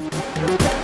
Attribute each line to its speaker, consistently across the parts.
Speaker 1: Música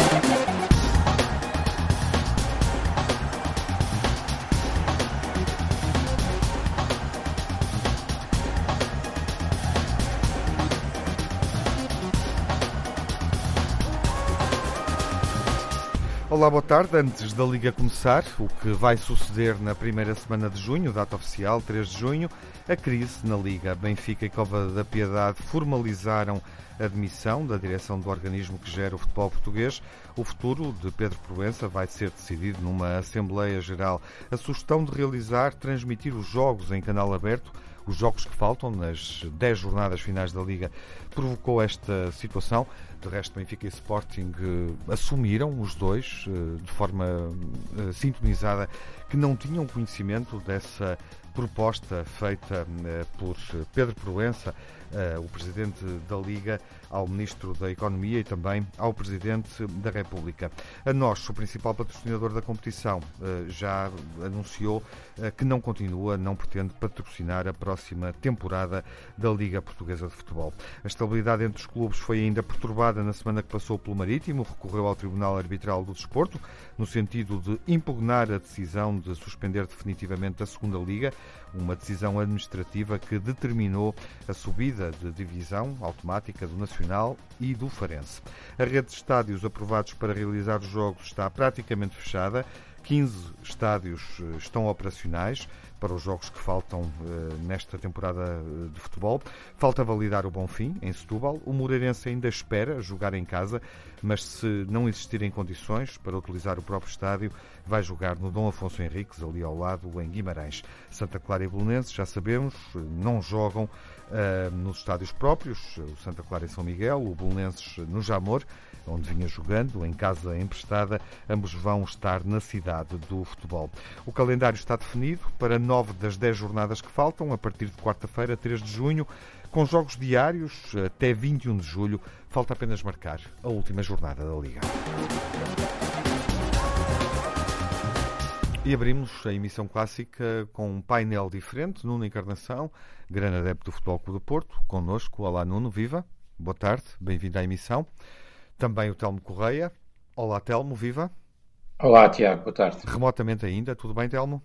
Speaker 1: Olá, boa tarde. Antes da Liga começar, o que vai suceder na primeira semana de junho, data oficial, 3 de junho, a crise na Liga. Benfica e Cova da Piedade formalizaram a admissão da direção do organismo que gera o futebol português. O futuro de Pedro Proença vai ser decidido numa Assembleia Geral. A sugestão de realizar, transmitir os jogos em canal aberto os jogos que faltam nas 10 jornadas finais da Liga provocou esta situação. De resto, Benfica e Sporting uh, assumiram os dois uh, de forma uh, sintonizada que não tinham conhecimento dessa proposta feita por Pedro Proença, o presidente da Liga, ao Ministro da Economia e também ao Presidente da República. A nós, o principal patrocinador da competição, eh, já anunciou eh, que não continua, não pretende patrocinar a próxima temporada da Liga Portuguesa de Futebol. A estabilidade entre os clubes foi ainda perturbada na semana que passou pelo Marítimo, recorreu ao Tribunal Arbitral do Desporto, no sentido de impugnar a decisão de suspender definitivamente a segunda Liga, uma decisão administrativa que determinou a subida de divisão automática do Nacional Nacional e do Farense. A rede de estádios aprovados para realizar os jogos está praticamente fechada. 15 estádios eh, estão operacionais para os jogos que faltam uh, nesta temporada eh, de futebol. Falta validar o Bonfim, em Setúbal. O Moreirense ainda espera jogar em casa, mas se não existirem condições para utilizar o próprio estádio, vai jogar no Dom Afonso Henriques, ali ao lado, em Guimarães. Santa Clara e Belenenses, já sabemos, não jogam uh, nos estádios próprios. O Santa Clara em São Miguel, o Belenenses no Jamor onde vinha jogando, em casa emprestada, ambos vão estar na cidade do futebol. O calendário está definido para nove das dez jornadas que faltam, a partir de quarta-feira, 3 de junho, com jogos diários até 21 de julho. Falta apenas marcar a última jornada da Liga. E abrimos a emissão clássica com um painel diferente. Nuno Encarnação, grande adepto do Futebol Clube do Porto, connosco. Olá, Nuno, viva. Boa tarde, bem-vindo à emissão. Também o Telmo Correia. Olá, Telmo, viva.
Speaker 2: Olá, Tiago, boa tarde.
Speaker 1: Remotamente ainda, tudo bem, Telmo?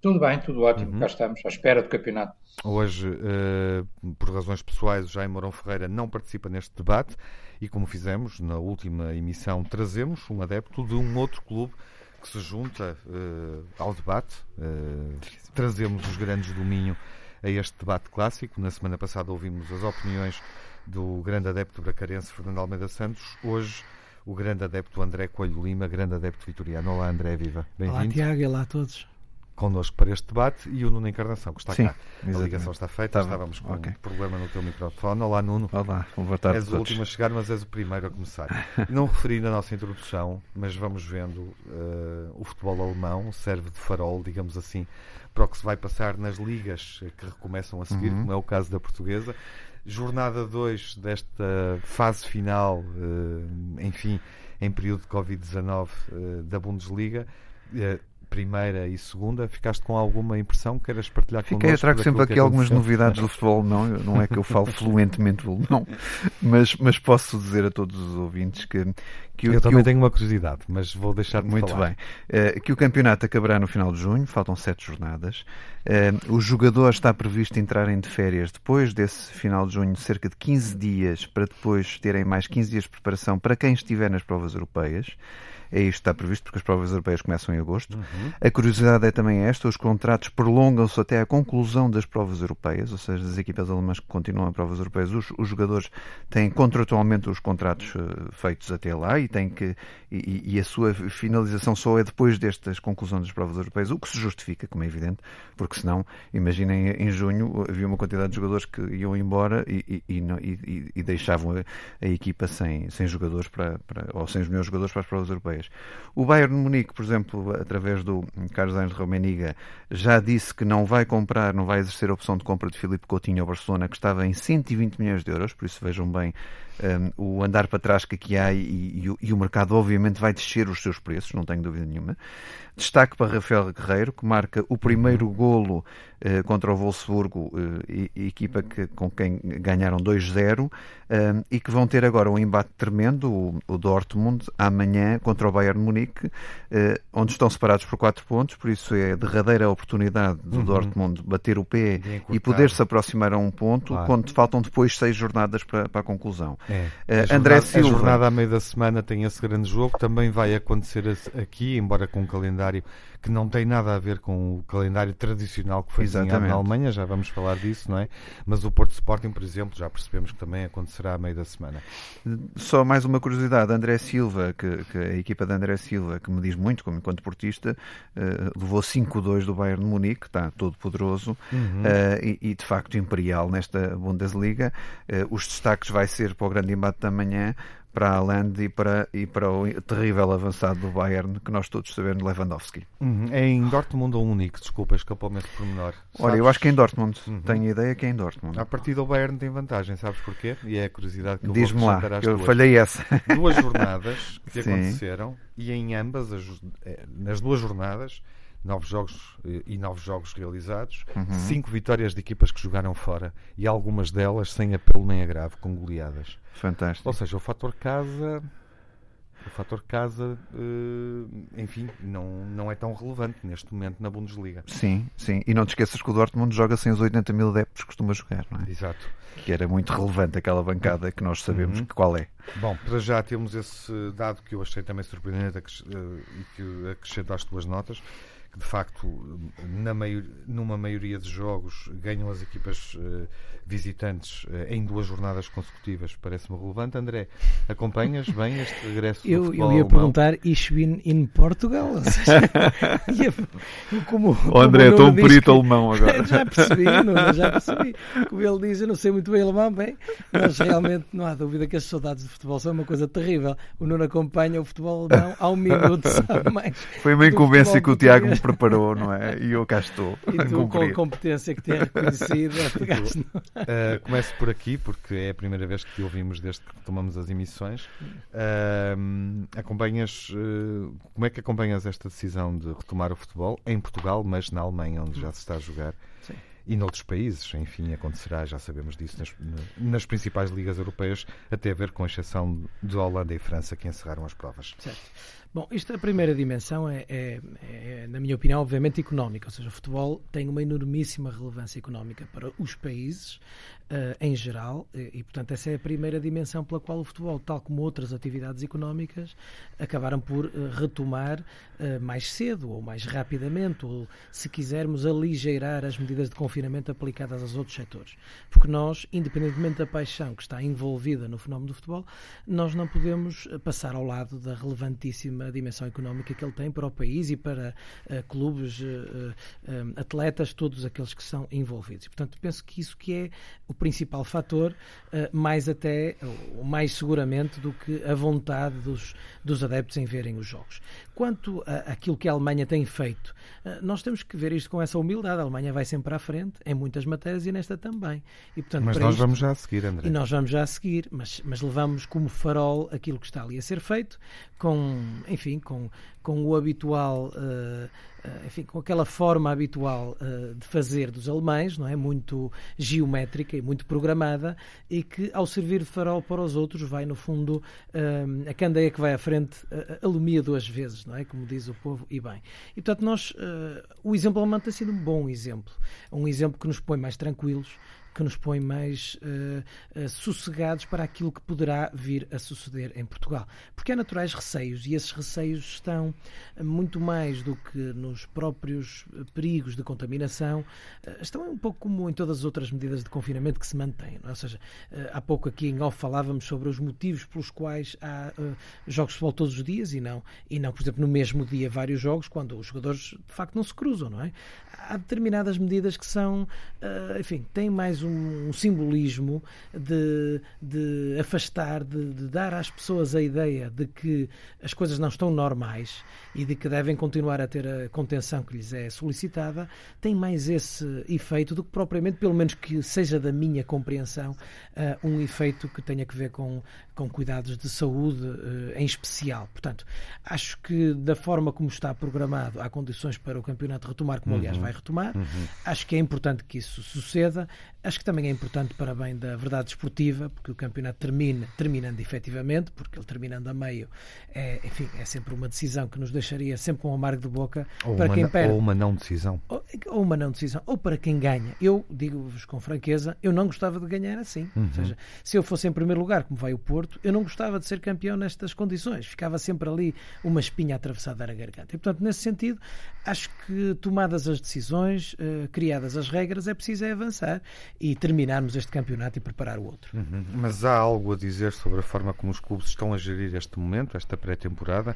Speaker 2: Tudo bem, tudo ótimo, uhum. cá estamos, à espera do campeonato.
Speaker 1: Hoje, uh, por razões pessoais, o Jaime Mourão Ferreira não participa neste debate e, como fizemos na última emissão, trazemos um adepto de um outro clube que se junta uh, ao debate. Uh, trazemos os grandes do Minho a este debate clássico. Na semana passada ouvimos as opiniões do grande adepto bracarense Fernando Almeida Santos. Hoje, o grande adepto André Coelho Lima, grande adepto vitoriano. Olá, André, viva.
Speaker 3: Bem-vindo. Olá, Tiago, e olá a todos.
Speaker 1: Connosco para este debate e o Nuno Encarnação, que está Sim, cá. Exatamente. A ligação está feita, tá estávamos com okay. um problema no teu microfone. Olá, Nuno.
Speaker 3: Olá, boa tarde.
Speaker 1: És o último a chegar, mas és o primeiro a começar. Não referi na nossa introdução, mas vamos vendo uh, o futebol alemão serve de farol, digamos assim, para o que se vai passar nas ligas que recomeçam a seguir, uhum. como é o caso da portuguesa jornada 2 desta fase final, eh, enfim, em período de Covid-19 eh, da Bundesliga. Primeira e segunda, ficaste com alguma impressão que queiras partilhar
Speaker 3: Fiquei, connosco? Fiquei, trago sempre aqui algumas novidades do futebol, não, não é que eu falo fluentemente não, mas, mas posso dizer a todos os ouvintes que... que
Speaker 1: eu que também o... tenho uma curiosidade, mas vou deixar de
Speaker 3: Muito
Speaker 1: falar.
Speaker 3: bem. Uh, que o campeonato acabará no final de junho, faltam sete jornadas. Uh, o jogador está previsto entrarem de férias depois desse final de junho, cerca de 15 dias, para depois terem mais 15 dias de preparação para quem estiver nas provas europeias. É isto que está previsto, porque as provas europeias começam em agosto. Uhum. A curiosidade é também esta: os contratos prolongam-se até a conclusão das provas europeias, ou seja, das equipas alemãs que continuam a provas europeias, os, os jogadores têm contratualmente os contratos uh, feitos até lá e, têm que, e, e, a sua finalização só é depois destas conclusões das provas europeias, o que se justifica, como é evidente, porque senão, imaginem, em junho havia uma quantidade de jogadores que iam embora e, e, e deixavam a, a, equipa sem, sem jogadores para, para, ou sem os melhores jogadores para as provas europeias europeias. O Bayern de Munique, por exemplo, através do Carlos Sainz Romaniga já disse que não vai comprar, não vai exercer a opção de compra de Filipe Coutinho ao Barcelona, que estava em 120 milhões de euros, por isso vejam bem um, o andar para trás que aqui há e, e, e, o mercado obviamente vai descer os seus preços, não tenho dúvida nenhuma. Destaque para Rafael Guerreiro, que marca o primeiro golo uh, contra o Wolfsburgo, uh, equipa que, com quem ganharam 2-0, uh, e que vão ter agora um embate tremendo, o, o Dortmund, amanhã contra o Bayern Munique, eh, onde estão separados por 4 pontos, por isso é a derradeira oportunidade do uhum. Dortmund bater o pé e poder se aproximar a um ponto, claro. quando faltam depois seis jornadas para, para a conclusão.
Speaker 1: É. A, André jornada, Silva. a jornada à meio da semana tem esse grande jogo, também vai acontecer aqui, embora com um calendário que não tem nada a ver com o calendário tradicional que foi desenhado na Alemanha, já vamos falar disso, não é? Mas o Porto Sporting, por exemplo, já percebemos que também acontecerá à meio da semana.
Speaker 3: Só mais uma curiosidade, André Silva, que, que a equipa de André Silva, que me diz muito como enquanto portista, uh, levou 5-2 do Bayern de Munique, está todo poderoso uhum. uh, e, e, de facto imperial nesta Bundesliga. Uh, os destaques vai ser para o grande embate da manhã, para a Land e para, e para o terrível avançado do Bayern, que nós todos sabemos, Lewandowski.
Speaker 1: Uhum. É em Dortmund ou único? Desculpa, escapou-me esse pormenor.
Speaker 3: Olha, eu acho que é em Dortmund. Uhum. Tenho a ideia que é em Dortmund.
Speaker 1: A partir do Bayern tem vantagem, sabes porquê? E é a curiosidade que eu
Speaker 3: Diz-me lá, eu
Speaker 1: duas.
Speaker 3: falhei essa.
Speaker 1: Duas jornadas que aconteceram e em ambas, as, eh, nas duas jornadas, nove jogos eh, e nove jogos realizados, uhum. cinco vitórias de equipas que jogaram fora e algumas delas sem apelo nem agravo, com goleadas.
Speaker 3: Fantástico.
Speaker 1: Ou seja, o fator casa o fator casa, eh, enfim, não, não é tão relevante neste momento na Bundesliga.
Speaker 3: Sim, sim. E não te esqueças que o Dortmund joga sem os 80 mil adeptos que costuma jogar, não é?
Speaker 1: Exato.
Speaker 3: Que era muito relevante aquela bancada que nós sabemos uhum. qual é.
Speaker 1: Bom, para já temos esse dado que eu achei também surpreendente eh, e que acrescento às tuas notas que de facto, na maior, numa maioria de jogos, ganham as equipas uh, visitantes uh, em duas jornadas consecutivas. Parece-me relevante. André, acompanhas bem este regresso
Speaker 4: eu,
Speaker 1: do futebol
Speaker 4: Eu ia
Speaker 1: alemão?
Speaker 4: perguntar, ich bin in Portugal?
Speaker 3: como, o André é tão perito alemão agora.
Speaker 4: já percebi, não, já percebi. Como ele diz, eu não sei muito bem alemão, bem, mas realmente não há dúvida que as saudades de futebol são uma coisa terrível. O Nuno acompanha o futebol alemão um minuto, sabe mais.
Speaker 3: Foi uma incumbência que o Tiago me preparou, não é? E eu cá estou.
Speaker 4: E tu, com a competência que tem reconhecido, uh,
Speaker 1: começo por aqui, porque é a primeira vez que ouvimos desde que tomamos as emissões. Uh, acompanhas, uh, como é que acompanhas esta decisão de retomar o futebol em Portugal, mas na Alemanha, onde já se está a jogar? E noutros países, enfim, acontecerá, já sabemos disso, nas, nas, principais ligas europeias, até ver com exceção de Holanda e França, que encerraram as provas.
Speaker 4: Certo. Bom, isto, a primeira dimensão é, é, é, na minha opinião, obviamente económica, ou seja, o futebol tem uma enormíssima relevância económica para os país uh, em geral e, e, portanto, essa é a primeira dimensão pela qual o futebol, tal como outras atividades económicas, acabaram por uh, retomar uh, mais cedo ou mais rapidamente, ou, se quisermos, aligeirar as medidas de confinamento aplicadas aos outros setores. Porque nós, independentemente da paixão que está envolvida no fenómeno do futebol, nós não podemos passar ao lado da relevantíssima dimensão económica que ele tem para o país e para clubes, atletas, todos aqueles que são envolvidos. E, portanto, penso que isso que é o principal fator, mais até, mais seguramente, do que a vontade dos, dos adeptos em verem os jogos. Quanto àquilo que a Alemanha tem feito, nós temos que ver isto com essa humildade. A Alemanha vai sempre à frente em muitas matérias e nesta também. E,
Speaker 1: portanto, mas nós isto, vamos já a seguir, André.
Speaker 4: E nós vamos já a seguir, mas, mas levamos como farol aquilo que está ali a ser feito, com enfim, com, com o habitual, uh, enfim, com aquela forma habitual de fazer dos alemães, não é? Muito geométrica e muito programada e que, ao servir de farol para os outros, vai, no fundo, a candeia que vai à frente alumia duas vezes, não é? Como diz o povo, e bem. E, portanto, nós, o exemplo alemão tem sido um bom exemplo. Um exemplo que nos põe mais tranquilos, que nos põe mais uh, uh, sossegados para aquilo que poderá vir a suceder em Portugal. Porque há naturais receios e esses receios estão muito mais do que nos próprios perigos de contaminação, uh, estão um pouco como em todas as outras medidas de confinamento que se mantêm. É? Ou seja, há pouco aqui em off falávamos sobre os motivos pelos quais há jogos de futebol todos os dias e não, e não, por exemplo, no mesmo dia vários jogos, quando os jogadores de facto não se cruzam, não é? Há determinadas medidas que são, enfim, têm mais mais um, um simbolismo de, de afastar, de, de, dar às pessoas a ideia de que as coisas não estão normais e de que devem continuar a ter a contenção que lhes é solicitada, tem mais esse efeito do que propriamente, pelo menos que seja da minha compreensão, uh, um efeito que tenha que ver com, com cuidados de saúde uh, em especial. Portanto, acho que da forma como está programado, há condições para o campeonato retomar, como aliás uhum. vai retomar. Uhum. Acho que é importante que isso suceda. Acho que também é importante para bem da verdade esportiva, porque o campeonato termina, terminando efetivamente, porque ele terminando a meio, é, enfim, é sempre uma decisão que nos deixaria sempre com um amargo de boca
Speaker 1: ou
Speaker 4: para quem perde.
Speaker 1: Ou uma não decisão.
Speaker 4: Ou, ou, uma não decisão, ou para quem ganha. Eu digo-vos com franqueza, eu não gostava de ganhar assim. Uhum. Ou seja, se eu fosse em primeiro lugar, como vai o Porto, eu não gostava de ser campeão nestas condições. Ficava sempre ali uma espinha atravessada na garganta. E, portanto, nesse sentido, acho que tomadas as decisões, uh, criadas as regras, é preciso é avançar e terminarmos este campeonato e preparar o outro.
Speaker 1: Uhum. Mas há algo a dizer sobre a forma como os clubes estão a gerir este momento, esta pré-temporada,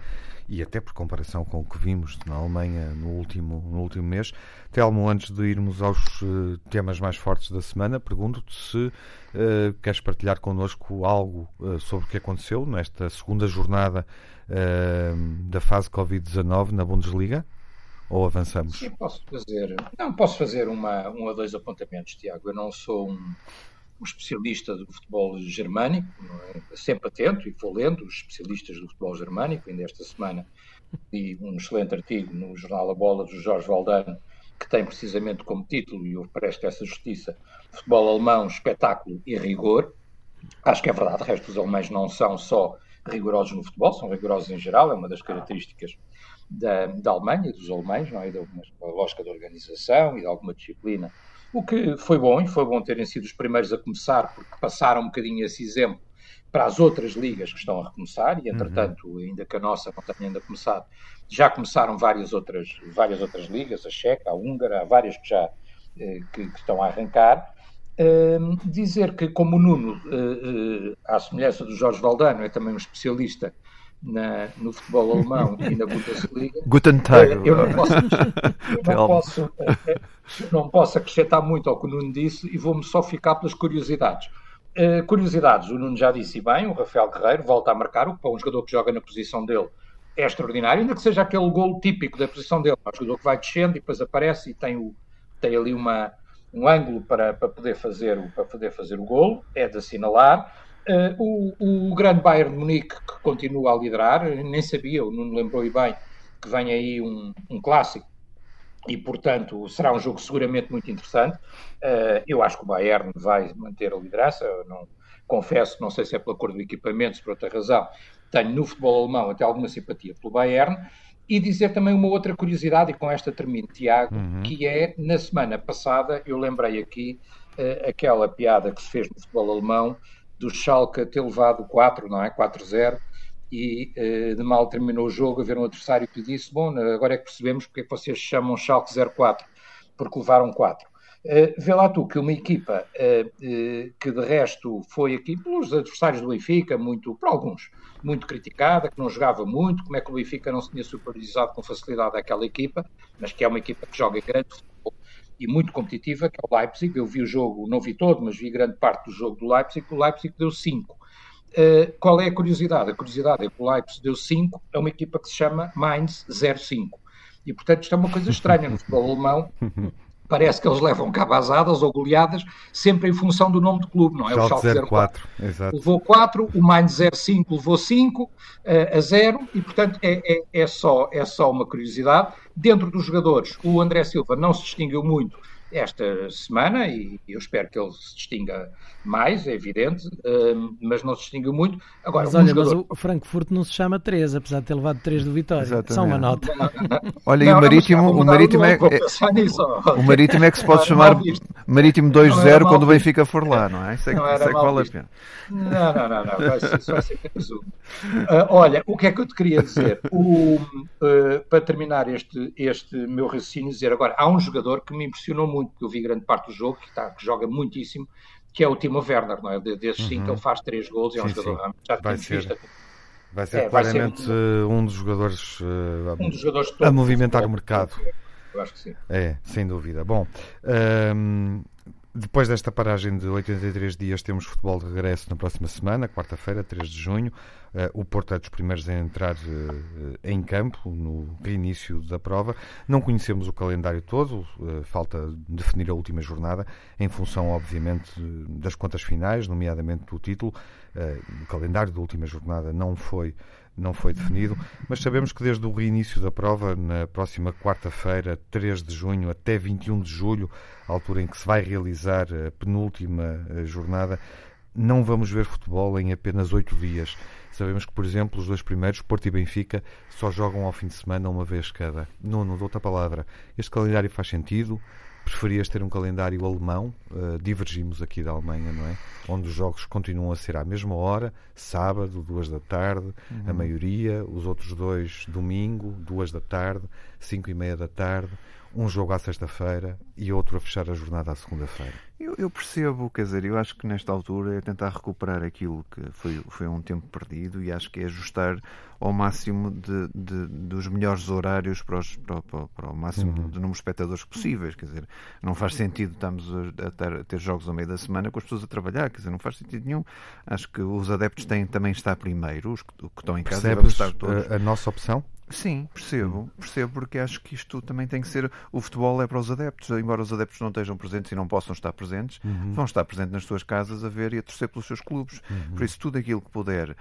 Speaker 1: e até por comparação com o que vimos na Alemanha no último, no último mês. Telmo, antes de irmos aos uh, temas mais fortes da semana, pergunto-te se uh, queres partilhar connosco algo sobre o que aconteceu nesta segunda jornada da fase Covid-19 na Bundesliga. Ou avançamos?
Speaker 2: Sim, posso fazer. Não, posso fazer uma, um ou dois apontamentos, Tiago. Eu não sou um, um especialista do futebol germânico, é? sempre atento e vou lendo os especialistas do futebol germânico. Ainda esta semana li um excelente artigo no jornal A Bola do Jorge Valdano, que tem precisamente como título, e eu presto essa justiça, Futebol Alemão, Espetáculo e Rigor. Acho que é verdade, o resto dos alemães não são só rigorosos no futebol, são rigorosos em geral, é uma das características da, da Alemanha dos alemães, não é? Da lógica de organização e de alguma disciplina. O que foi bom, e foi bom terem sido os primeiros a começar, porque passaram um bocadinho esse exemplo para as outras ligas que estão a recomeçar, e entretanto, uhum. ainda que a nossa não tenha ainda começado, já começaram várias outras, várias outras ligas, a Checa, a Húngara, há várias que já eh, que, que, estão a arrancar. Uh, dizer que, como o Nuno, uh, uh, à semelhança do Jorge Valdano, é também um especialista na, no futebol alemão e na Bundesliga.
Speaker 3: Guten Tag.
Speaker 2: eu não posso, eu não posso, não posso acrescentar muito ao que o Nuno disse e vou-me só ficar pelas curiosidades. Curiosidades, o Nuno já disse bem, o Rafael Guerreiro volta a marcar, o que para um jogador que joga na posição dele é extraordinário, ainda que seja aquele golo típico da posição dele, é um jogador que vai descendo e depois aparece e tem, o, tem ali uma, um ângulo para, para, poder fazer, para poder fazer o golo, é de assinalar. Uh, o, o grande Bayern de Munique, que continua a liderar, nem sabia, o Nuno lembrou bem, que vem aí um, um clássico e, portanto, será um jogo seguramente muito interessante. Uh, eu acho que o Bayern vai manter a liderança. não, confesso, não sei se é pela cor do equipamento, se por outra razão, tenho no futebol alemão até alguma simpatia pelo Bayern. E dizer também uma outra curiosidade, e com esta termino, Tiago, uhum. que é, na semana passada, eu lembrei aqui uh, aquela piada que se fez no futebol alemão do Schalke ter levado 4, não é? 4-0, e uh, de mal terminou o jogo, haver um adversário que disse, bom, agora é que percebemos porque é que vocês chamam Schalke 04, porque levaram 4. Uh, vê lá tu que uma equipa uh, uh, que de resto foi aqui pelos adversários do Benfica, muito, por alguns, muito criticada, que não jogava muito, como é que o Benfica não se tinha superiorizado com facilidade aquela equipa, mas que é uma equipa que joga grande futebol e muito competitiva, que é o Leipzig. Eu vi o jogo, não vi todo, mas vi grande parte do jogo do Leipzig, o Leipzig deu 5. qual é a curiosidade? A curiosidade é que o Leipzig deu 5 a uma equipa que se chama Mainz 05. E, portanto, isto é uma coisa estranha no futebol alemão, parece que eles levam cabazadas ou goleadas sempre em função do nome do clube, não é?
Speaker 1: Schalke o Schalke 04, 04. Exato.
Speaker 2: levou 4, o Mainz 05 levou 5 uh, a 0 e portanto é, é, é, só, é só uma curiosidade. Dentro dos jogadores, o André Silva não se distinguiu muito esta semana e eu espero que ele se distinga mais, é evidente, uh, mas não se distinguiu muito. Agora,
Speaker 4: mas, um olha, jogador... mas o Frankfurt não se chama 3, apesar de ter levado 3 do Vitória. Exatamente. Só uma nota. Não,
Speaker 3: não, não. Olha, e o Marítimo, o Marítimo é, é, o Marítimo é que se pode chamar Marítimo 2-0 quando o Benfica for lá, não é? Isso é, isso é que vale a pena.
Speaker 2: Não, não, não, não. Vai ser, vai ser resumo. Uh, olha, o que é que eu te queria dizer? O, uh, para terminar este, este meu raciocínio, dizer agora, há um jogador que me impressionou muito, que eu vi grande parte do jogo, que, está, que joga muitíssimo, que é o Timo Werner, não é? Desses cinco, uhum. ele faz três gols e é um sim, jogador sim. já
Speaker 1: vai ser, visto. Vai ser é, claramente vai ser um, um, dos jogadores, uh,
Speaker 2: um dos jogadores
Speaker 1: a movimentar o mercado.
Speaker 2: Eu acho que sim.
Speaker 1: É, sem dúvida. Bom, um, Depois desta paragem de 83 dias, temos futebol de regresso na próxima semana, quarta-feira, 3 de junho. Uh, o Porto é dos primeiros a entrar uh, em campo no reinício da prova. Não conhecemos o calendário todo, uh, falta definir a última jornada, em função, obviamente, das contas finais, nomeadamente do título. o calendário da última jornada não foi não foi definido, mas sabemos que desde o reinício da prova, na próxima quarta-feira, 3 de junho, até 21 de julho, altura em que se vai realizar a penúltima eh, jornada, não vamos ver futebol em apenas oito dias. Sabemos que, por exemplo, os dois primeiros, Porto e Benfica, só jogam ao fim de semana uma vez cada. Não dou outra palavra. Este calendário faz sentido, preferias ter um calendário alemão, uh, divergimos aqui da Alemanha, não é? Onde os jogos continuam a ser à mesma hora, sábado, duas da tarde, uhum. a maioria, os outros dois, domingo, duas da tarde, cinco e meia da tarde um jogo à sexta-feira e outro a fechar a jornada à segunda-feira.
Speaker 3: Eu, eu, percebo, quer dizer, eu acho que nesta altura é tentar recuperar aquilo que foi, foi um tempo perdido e acho que é ajustar ao máximo de, de dos melhores horários para, os, para, para, para o máximo uhum. de número de espectadores possíveis. Quer dizer, não faz sentido estamos a, ter, a ter jogos ao meio da semana com as pessoas a trabalhar, quer dizer, não faz sentido nenhum. Acho que os adeptos têm também estar primeiro, os que, que estão em casa
Speaker 1: devem estar todos. A, a nossa opção?
Speaker 3: Sim, percebo, percebo, porque acho que isto também tem que ser. O futebol é para os adeptos, embora os adeptos não estejam presentes e não possam estar presentes, uhum. vão estar presentes nas suas casas a ver e a torcer pelos seus clubes. Uhum. Por isso, tudo aquilo que puder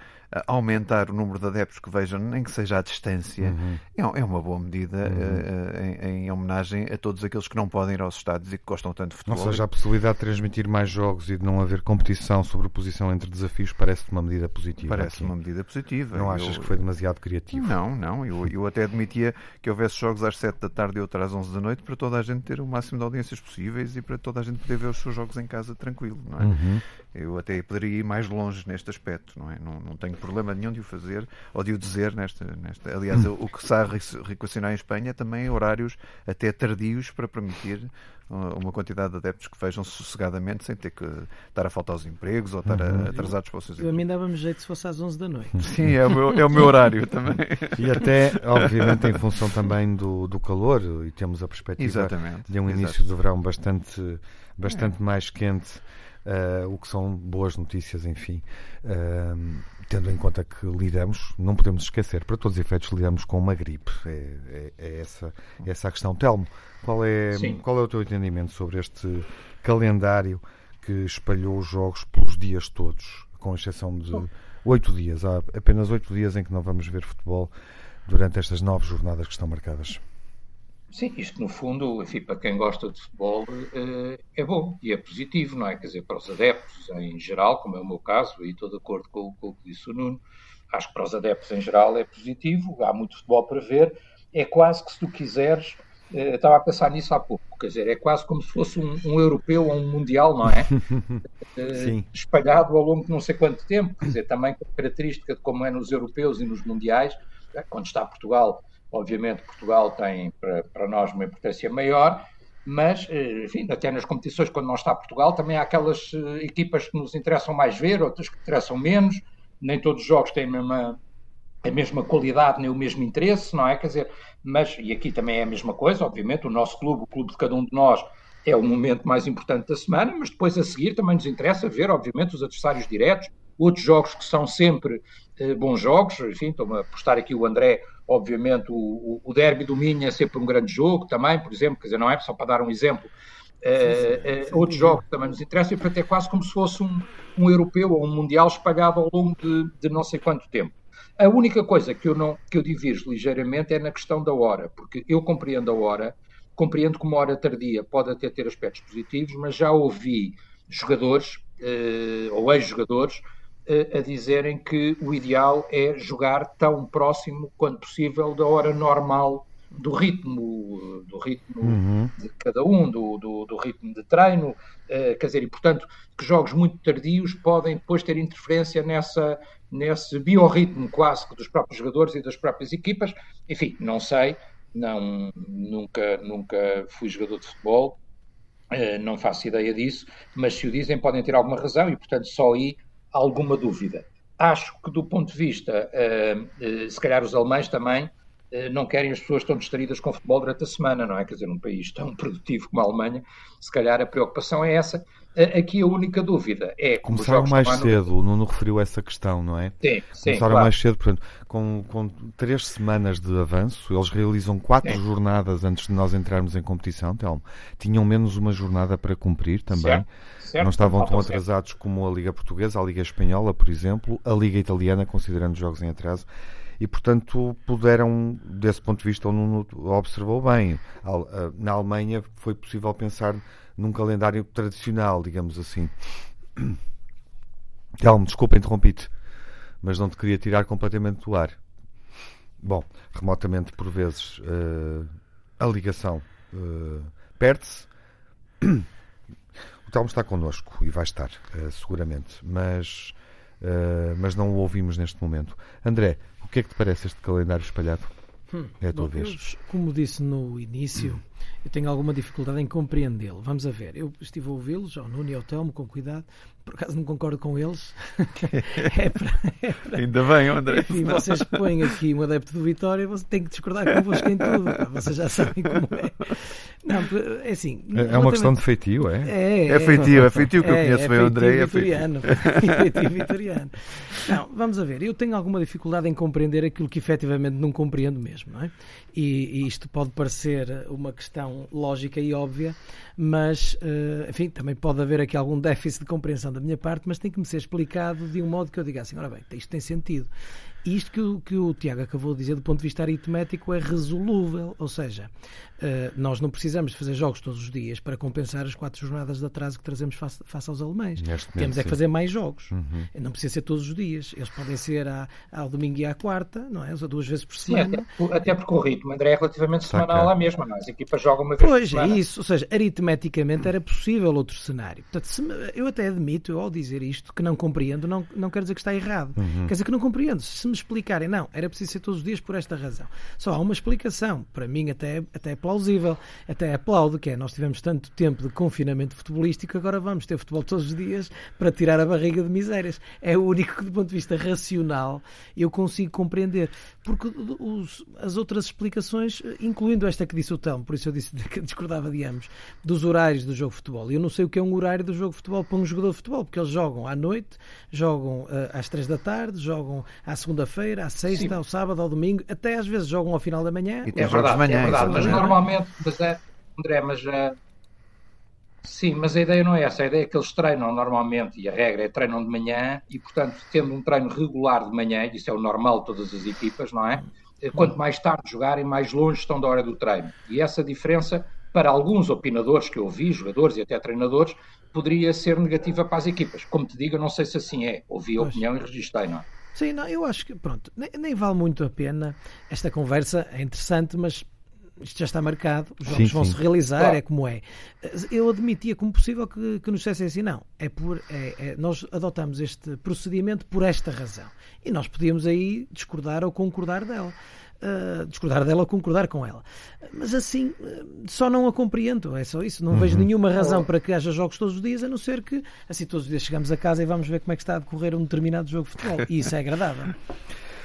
Speaker 3: aumentar o número de adeptos que vejam, nem que seja à distância, uhum. é, é, uma boa medida uh, em, em, homenagem a todos aqueles que não podem ir aos estádios e que gostam tanto de futebol.
Speaker 1: Ou seja, a possibilidade de transmitir mais jogos e de não haver competição sobre posição entre desafios parece uma medida positiva.
Speaker 3: Parece aqui. uma medida positiva.
Speaker 1: Não achas eu... que foi demasiado criativo?
Speaker 3: Não, não. Eu, eu até admitia que houvesse jogos às 7 da tarde e outros às 11 da noite para toda a gente ter o máximo de audiências possíveis e para toda a gente poder ver os seus jogos em casa tranquilo, não é? Uhum. Eu até poderia ir mais longe neste aspecto, não é? Não, não tenho problema nenhum de o fazer ou de o dizer nesta. nesta. Aliás, uhum. o que está a reequacionar em Espanha é também horários até tardios para permitir uma quantidade de adeptos que vejam sossegadamente sem ter que estar a faltar aos empregos ou estar uhum. atrasados para os seus
Speaker 4: empregos. A mim dava-me jeito se fosse às 11 da noite.
Speaker 3: Sim, é o meu, é o meu horário também.
Speaker 1: E até, obviamente, em função também do, do calor, e temos a perspectiva Exatamente. de um início Exato. de verão bastante, bastante é. mais quente. Uh, o que são boas notícias, enfim. Uh, tendo em conta que lidamos, não podemos esquecer, para todos os efeitos, lidamos com uma gripe. É, é, é essa, é essa a questão. Telmo, qual é, qual é o teu entendimento sobre este calendário que espalhou os jogos pelos dias todos, com exceção de oito dias? Há apenas oito dias em que não vamos ver futebol durante estas nove jornadas que estão marcadas.
Speaker 2: Sim, isto no fundo, enfim, para quem gosta de futebol, eh, é bom e é positivo, não é? Quer dizer, para os adeptos em geral, como é o meu caso, e estou de acordo com, com o que disse o Nuno, acho que para os adeptos em geral é positivo, há muito futebol para ver, é quase que se tu quiseres, eh, estava a pensar nisso há pouco, quer dizer, é quase como se fosse um, um europeu ou um mundial, não é? Eh, Sim. Espalhado ao longo de não sei quanto tempo, quer dizer, também com a característica de como é nos europeus e nos mundiais, quando está Portugal Obviamente, Portugal tem para, para nós uma importância maior, mas, eh, enfim, até nas competições, quando não está Portugal, também há aquelas eh, equipas que nos interessam mais ver, outras que interessam menos. Nem todos os jogos têm a mesma, a mesma qualidade, nem o mesmo interesse, não é? Quer dizer, mas, e aqui também é a mesma coisa, obviamente, o nosso clube, o clube de cada um de nós, é o momento mais importante da semana, mas depois a seguir também nos interessa ver, obviamente, os adversários diretos, outros jogos que são sempre eh, bons jogos, enfim, estou a postar aqui o André Obviamente, o, o derby do Minho é sempre um grande jogo também, por exemplo, quer dizer, não é só para dar um exemplo. Uh, uh, outros jogos também nos interessam e, portanto, é quase como se fosse um, um europeu ou um mundial espalhado ao longo de, de, não sei quanto tempo. A única coisa que eu, não, que eu divirjo ligeiramente é na questão da hora, porque eu compreendo a hora, compreendo que uma hora tardia pode até ter aspectos positivos, mas já ouvi jogadores uh, ou ex-jogadores a dizerem que o ideal é jogar tão próximo quanto possível da hora normal do ritmo, do ritmo uhum. de cada um, do, do, do ritmo de treino, uh, quer dizer, e portanto que jogos muito tardios podem depois ter interferência nessa, nesse biorritmo quase dos próprios jogadores e das próprias equipas. Enfim, não sei, não, nunca, nunca fui jogador de futebol, uh, não faço ideia disso, mas se o dizem podem ter alguma razão e portanto só aí alguma dúvida. Acho que, do ponto de vista, uh, uh, se calhar os alemães também, eh, não querem as pessoas tão distraídas com futebol durante a semana, não é? Quer dizer, num país tão produtivo como a Alemanha, se calhar a preocupação é essa. Eh, aqui a única dúvida é.
Speaker 1: Começaram mais cedo, o Nuno referiu essa questão, não é?
Speaker 2: Sim, sim.
Speaker 1: Começaram claro. mais cedo, portanto, com, com três semanas de avanço, eles realizam quatro sim. jornadas antes de nós entrarmos em competição, Telmo. Tinham menos uma jornada para cumprir também. Certo. Certo. Não estavam tão atrasados como a Liga Portuguesa, a Liga Espanhola, por exemplo, a Liga Italiana, considerando jogos em atraso e, portanto, puderam, desse ponto de vista, o Nuno observou bem. Na Alemanha foi possível pensar num calendário tradicional, digamos assim. Calma, desculpa, interrompi-te, mas não te queria tirar completamente do ar. Bom, remotamente, por vezes, uh, a ligação uh, perde-se. O Telmo está connosco e vai estar, uh, seguramente, mas, mas não o ouvimos neste momento. André, o que é que te parece este calendário espalhado?
Speaker 4: Hum, é a tua bom, vez. Eu, como disse no início, eu tenho alguma dificuldade em compreendê-lo. Vamos a ver. Eu estive a ouvi-los, ao Nuno e ao Telmo, com cuidado. Por acaso não concordo com eles.
Speaker 3: é para, é para... Ainda bem, André.
Speaker 4: Enfim, vocês põem aqui um adepto do Vitória, você tem que discordar convosco em tudo. Vocês já sabem como é. Não, é assim.
Speaker 1: É, é uma questão de feitio, é?
Speaker 3: É, é feitio, é feitio que eu é, conheço bem o André. É
Speaker 4: vitoriano. feitio vitoriano. Não, vamos a ver. Eu tenho alguma dificuldade em compreender aquilo que efetivamente não compreendo mesmo, não é? E, e isto pode parecer uma questão lógica e óbvia, mas, uh, enfim, também pode haver aqui algum déficit de compreensão da minha parte, mas tem que me ser explicado de um modo que eu diga assim: ora bem, isto tem sentido. Isto que o, que o Tiago acabou de dizer do ponto de vista aritmético é resolúvel, ou seja, nós não precisamos de fazer jogos todos os dias para compensar as quatro jornadas de atraso que trazemos face, face aos alemães. Neste Temos é que fazer mais jogos. Uhum. Não precisa ser todos os dias. Eles podem ser à, ao domingo e à quarta, não é? Ou duas vezes por semana.
Speaker 2: Sim, até, até porque o ritmo, André, é relativamente Está semanal lá mesmo. Não? É? As equipas jogam uma vez
Speaker 4: pois,
Speaker 2: por semana.
Speaker 4: Pois, é isso. Ou seja, aritmeticamente era possível outro cenário. Portanto, se, eu até admito, eu, ao dizer isto, que não compreendo, não, não quer dizer que está errado. Uhum. Quer dizer que não compreendo. Se me explicarem, não, era preciso ser todos os dias por esta razão. Só há uma explicação, para mim até, até é plausível, até aplaudo, que é nós tivemos tanto tempo de confinamento futebolístico, agora vamos ter futebol todos os dias para tirar a barriga de misérias. É o único que, do ponto de vista racional, eu consigo compreender. Porque os, as outras explicações, incluindo esta que disse o Telmo, por isso eu disse que discordava de ambos, dos horários do jogo de futebol. Eu não sei o que é um horário do jogo de futebol para um jogador de futebol, porque eles jogam à noite, jogam uh, às três da tarde, jogam à segunda-feira, à sexta, sexta, ao sábado, ao domingo, até às vezes jogam ao final da manhã.
Speaker 2: E é jogos de manhã. É verdade, mas normalmente, mas é, André, mas uh, sim, mas a ideia não é essa. A ideia é que eles treinam normalmente, e a regra é treinam de manhã, e portanto, tendo um treino regular de manhã, isso é o normal de todas as equipas, não é? Eh, quanto mais tarde jogarem, mais longe estão da hora do treino. E essa diferença, para alguns opinadores que eu vi, jogadores e até treinadores, poderia ser negativa para as equipas. Como te digo, eu não sei se assim é. Ouvi a opinião e registrei, não é?
Speaker 4: Sim, não, eu acho que, pronto, nem, nem, vale muito a pena esta conversa, é interessante, mas isto já está marcado, os jogos vão se realizar, claro. é como é. Eu admitia como possível que, que nos dissessem assim, não, é por, é, é, nós adotamos este procedimento por esta razão. E nós podíamos aí discordar ou concordar dela uh, discordar dela ou concordar com ela. Mas assim, uh, só não a compreendo, é só isso. Não uhum. vejo nenhuma razão para que haja jogos todos os dias, a não ser que assim todos os dias chegamos a casa e vamos ver como é que está a decorrer um determinado jogo de futebol. E isso é agradável.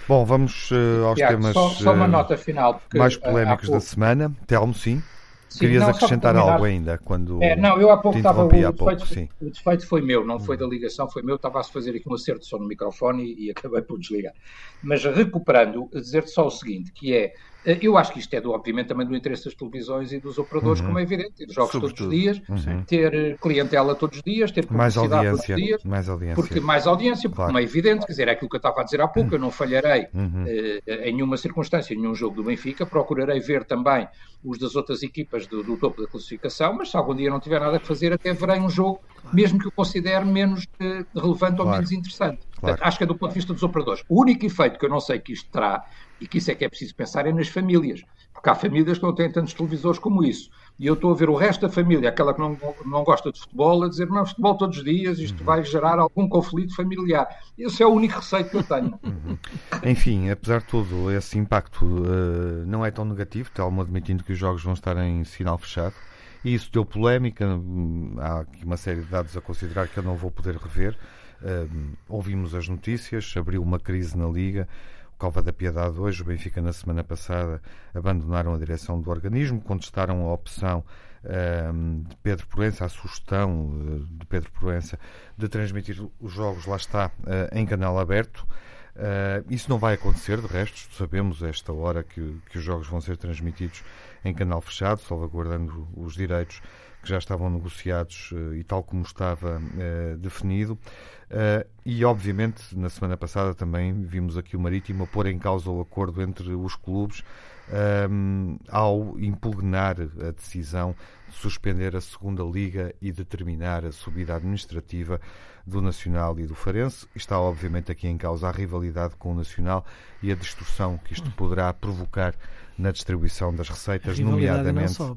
Speaker 1: Bom, vamos uh, aos Tiago, temas
Speaker 2: só, só uma nota final,
Speaker 1: porque, mais polémicos pouco... da semana. Telmo, sim. Sim, Querias não, acrescentar algo ainda quando.
Speaker 2: É, não, eu há pouco estava. O, defeito, sim. o defeito foi meu, não foi da ligação, foi meu. Estava a fazer aqui um acerto só no microfone e, e acabei por desligar. Mas recuperando, dizer-te só o seguinte: que é eh, eu acho que isto é, do, obviamente, também do interesse das televisões e dos operadores, uhum. como é evidente, ter jogos Sobretudo. todos os dias, uhum. ter eh, clientela todos os dias, ter publicidade mais audiência, todos os dias.
Speaker 1: Mais audiência.
Speaker 2: Porque mais audiência, porque claro. como é evidente, quer dizer, é aquilo que eu estava a dizer há pouco, eu não falharei uhum. uh, em nenhuma circunstância, em nenhum jogo do Benfica, procurarei ver também os das outras equipas do, do topo da classificação, mas se algum dia não tiver nada a fazer, até verei um jogo, mesmo que eu considere menos relevante claro. ou menos interessante. Portanto, acho que é do ponto de vista dos operadores. O único efeito que eu não sei que isto terá, e que isso é que é preciso pensar, é nas famílias. Porque há famílias que não têm tantos televisores como isso. E eu estou a ver o resto da família, aquela que não, não gosta de futebol, a dizer: não, futebol todos os dias, isto vai gerar algum conflito familiar. Esse é o único receito que eu tenho.
Speaker 1: Uhum. Enfim, apesar de tudo, esse impacto uh, não é tão negativo, Telmo admitindo que os jogos vão estar em sinal fechado. E isso deu polémica. Hum, há aqui uma série de dados a considerar que eu não vou poder rever. Uh, ouvimos as notícias, abriu uma crise na Liga Cova da Piedade hoje, o Benfica na semana passada abandonaram a direção do organismo, contestaram a opção de Pedro Proença, a sugestão de Pedro Proença de transmitir os jogos, lá está, uh, em canal aberto. Uh, isso não vai acontecer, de resto, sabemos esta hora que, que os jogos vão ser transmitidos em canal fechado, salvaguardando os direitos que já estavam negociados uh, e tal como estava uh, definido. E, obviamente, na semana passada também vimos aqui o Marítimo a pôr em causa o acordo entre os clubes um, ao impugnar a decisão de suspender a segunda liga e determinar a subida administrativa do Nacional e do Farense. Está, obviamente, aqui em causa a rivalidade com o Nacional e a distorção que isto poderá provocar na distribuição das receitas, nomeadamente, só,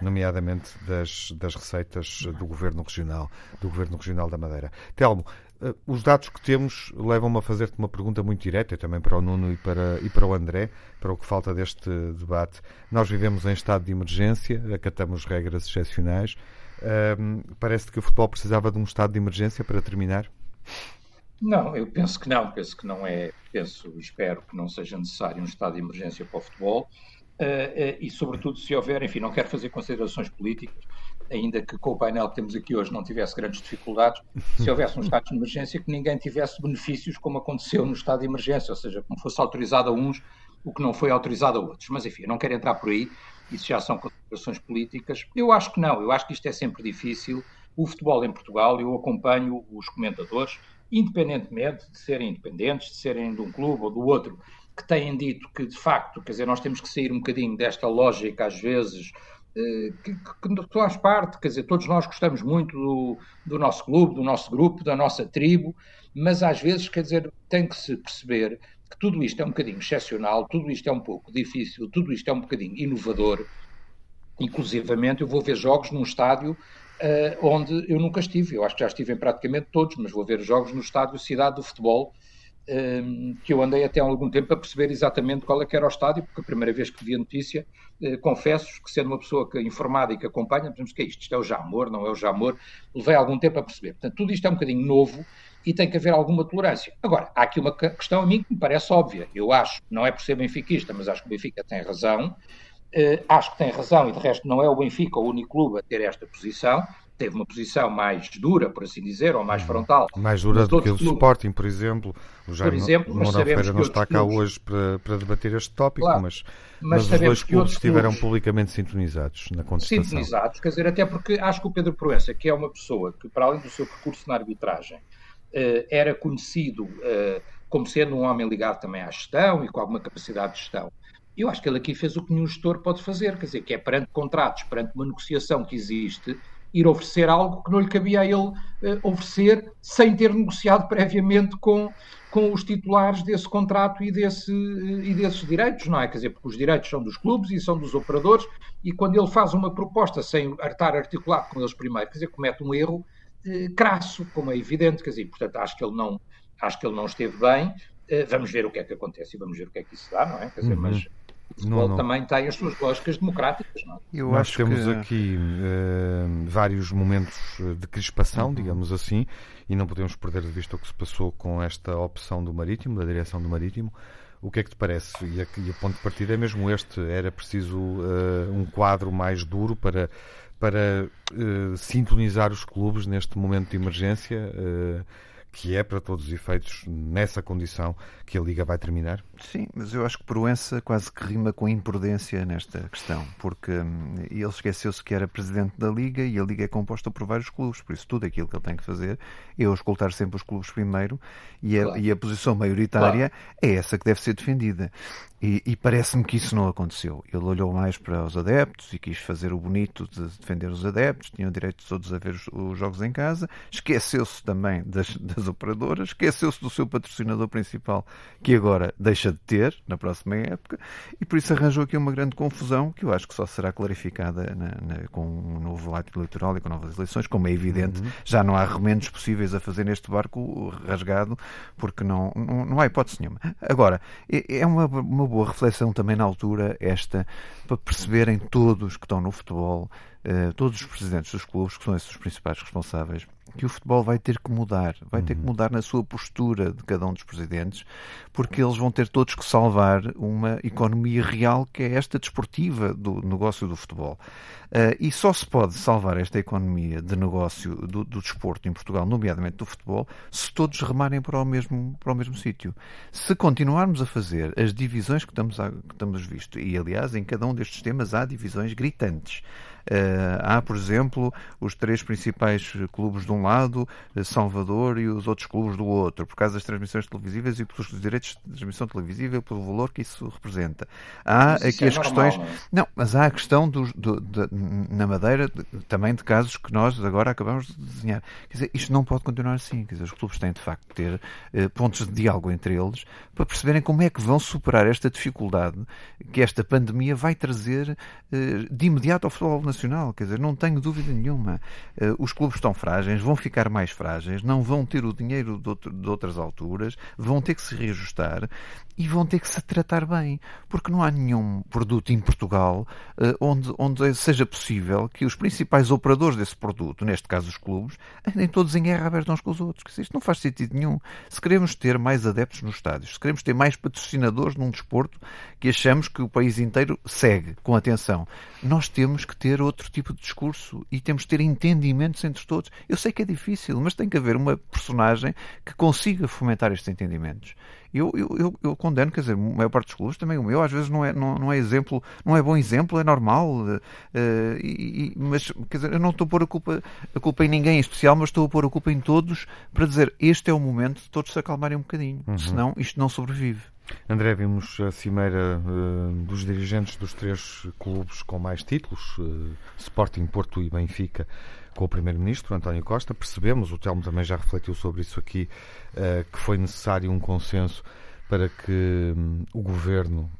Speaker 1: nomeadamente das, das receitas do Governo Regional, do Governo Regional da Madeira. Telmo, os dados que temos levam-me a fazer-te uma pergunta muito direta, também para o Nuno e para, e para o André, para o que falta deste debate. Nós vivemos em estado de emergência, acatamos regras excepcionais. Um, Parece que o futebol precisava de um estado de emergência para terminar?
Speaker 2: Não, eu penso que não. Penso que não é. Penso, espero que não seja necessário um estado de emergência para o futebol. Uh, uh, e, sobretudo, se houver, enfim, não quero fazer considerações políticas, ainda que com o painel que temos aqui hoje não tivesse grandes dificuldades, se houvesse um estado de emergência, que ninguém tivesse benefícios como aconteceu no estado de emergência, ou seja, como fosse autorizado a uns o que não foi autorizado a outros. Mas, enfim, eu não quero entrar por aí isso já são considerações políticas. Eu acho que não, eu acho que isto é sempre difícil. O futebol em Portugal, eu acompanho os comentadores, independentemente de serem independentes, de serem de um clube ou do outro, que têm dito que, de facto, quer dizer, nós temos que sair um bocadinho desta lógica, às vezes, que, que, que faz parte, quer dizer, todos nós gostamos muito do, do nosso clube, do nosso grupo, da nossa tribo, mas às vezes, quer dizer, tem que se perceber que tudo isto é um bocadinho excepcional, tudo isto é um pouco difícil, tudo isto é um bocadinho inovador. Inclusivamente, eu vou ver jogos num estádio uh, onde eu nunca estive. Eu acho que já estive em praticamente todos, mas vou ver jogos no estádio Cidade do Futebol, ehm, que eu andei até há algum tempo para perceber exatamente qual é que era o estádio, porque a primeira vez que vi a notícia, confesso que sendo uma pessoa que, informada e que acompanha, pensamos que é isto, isto é o Jamor, não é o Jamor, levei algum tempo a perceber. Portanto, tudo isto é um bocadinho novo e tem que haver alguma tolerância. Agora, há aqui uma questão a mim que me parece óbvia. Eu acho, não é por ser benfiquista, mas acho que o Benfica tem razão. Uh, acho que tem razão e de resto não é o Benfica o único clube a ter esta posição. Teve uma posição mais dura, por assim dizer, ou mais frontal.
Speaker 1: Mais dura do que o clubes. Sporting, por exemplo. O Jair por exemplo, Mourão Ferreira não está cá clubes... hoje para, para debater este tópico, claro, mas, mas, mas os dois clubes estiveram clubes... publicamente sintonizados na contestação.
Speaker 2: Sintonizados, quer dizer, até porque acho que o Pedro Proença, que é uma pessoa que, para além do seu percurso na arbitragem, eh, era conhecido eh, como sendo um homem ligado também à gestão e com alguma capacidade de gestão. Eu acho que ele aqui fez o que nenhum gestor pode fazer, quer dizer, que é perante contratos, perante uma negociação que existe, ir oferecer algo que não lhe cabia a ele uh, oferecer sem ter negociado previamente com, com os titulares desse contrato e, desse, uh, e desses direitos, não é? Quer dizer, porque os direitos são dos clubes e são dos operadores, e quando ele faz uma proposta sem estar articulado com eles primeiro, quer dizer, comete um erro eh, crasso, como é evidente, quer dizer, portanto, acho que ele não, acho que ele não esteve bem. Eh, vamos ver o que é que acontece e vamos ver o que é que isso dá, não é? Quer dizer, uhum. mas o futebol não, também tem as suas lógicas democráticas. Não é?
Speaker 1: Eu Nós acho temos que... aqui uh, vários momentos de crispação, uhum. digamos assim, e não podemos perder de vista o que se passou com esta opção do Marítimo, da direção do Marítimo. O que é que te parece? E, a, e o ponto de partida é mesmo este: era preciso uh, um quadro mais duro para para uh, sintonizar os clubes neste momento de emergência, uh, que é, para todos os efeitos, nessa condição que a Liga vai terminar?
Speaker 3: Sim, mas eu acho que Proença quase que rima com imprudência nesta questão, porque hum, ele esqueceu-se que era presidente da Liga e a Liga é composta por vários clubes, por isso tudo aquilo que ele tem que fazer é escutar sempre os clubes primeiro e a, claro. e a posição maioritária claro. é essa que deve ser defendida. E, e parece-me que isso não aconteceu. Ele olhou mais para os adeptos e quis fazer o bonito de defender os adeptos, tinham direito todos a ver os, os jogos em casa, esqueceu-se também das, das operadoras, esqueceu-se do seu patrocinador principal, que agora deixa de ter na próxima época e por isso arranjou aqui uma grande confusão que eu acho que só será clarificada na, na, com um novo ato eleitoral e com novas eleições, como é evidente. Uhum. Já não há remendos possíveis a fazer neste barco rasgado porque não, não, não há hipótese nenhuma. Agora, é, é uma, uma boa reflexão também na altura esta para perceberem todos que estão no futebol uh, todos os presidentes dos clubes, que são esses os principais responsáveis, que o futebol vai ter que mudar, vai ter que uhum. mudar na sua postura de cada um dos presidentes, porque eles vão ter todos que salvar uma economia real que é esta desportiva do negócio do futebol. Uh, e só se pode salvar esta economia de negócio do, do, desporto em Portugal, nomeadamente do futebol, se todos remarem para o mesmo, para o mesmo sítio. Se continuarmos a fazer as divisões que estamos, a, que estamos visto, e aliás em cada um destes temas há divisões gritantes. Uh, há, por exemplo, os três principais clubes de um lado, eh, Salvador, e os outros clubes do outro, por causa das transmissões televisivas e pelos direitos de transmissão televisível, pelo valor que isso representa. Há isso aqui é as normal, questões. Não, é? mas há a questão do, do, de, na Madeira de, também de casos que nós agora acabamos de desenhar. Quer dizer, isto não pode continuar assim. Quer dizer, os clubes têm de facto de ter uh, pontos de diálogo entre eles para perceberem como é que vão superar esta dificuldade que esta pandemia vai trazer de imediato ao futebol nacional. Quer dizer, não tenho dúvida nenhuma. Uh, os clubes estão frágeis, vão ficar mais frágeis, não vão ter o dinheiro de, outro, de outras alturas, vão ter que se reajustar e vão ter que se tratar bem, porque não há nenhum produto em Portugal uh, onde, onde seja possível que os principais operadores desse produto, neste caso os clubes, andem todos em guerra aberta uns com os outros. Isto não faz sentido nenhum. Se queremos ter mais adeptos nos estádios, se queremos ter mais patrocinadores num desporto que achamos que o país inteiro segue com atenção, nós temos que ter outro tipo de discurso e temos que ter entendimentos entre todos. Eu sei que é difícil, mas tem que haver uma personagem que consiga fomentar estes entendimentos. Eu, eu, eu, eu, condeno, quer dizer, a maior parte dos clubes, também o meu, às vezes não é, não, não é exemplo, não é bom exemplo, é normal, uh, e, mas quer dizer, eu não estou a pôr a culpa, a culpa em ninguém em especial, mas estou a pôr a culpa em todos para dizer este é o momento de todos se acalmarem um bocadinho, uhum. senão isto não sobrevive.
Speaker 1: André, vimos a cimeira uh, dos dirigentes dos três clubes com mais títulos, uh, Sporting, Porto e Benfica, com o Primeiro-Ministro, António Costa. Percebemos, o Telmo também já refletiu sobre isso aqui, uh, que foi necessário um consenso para que um, o Governo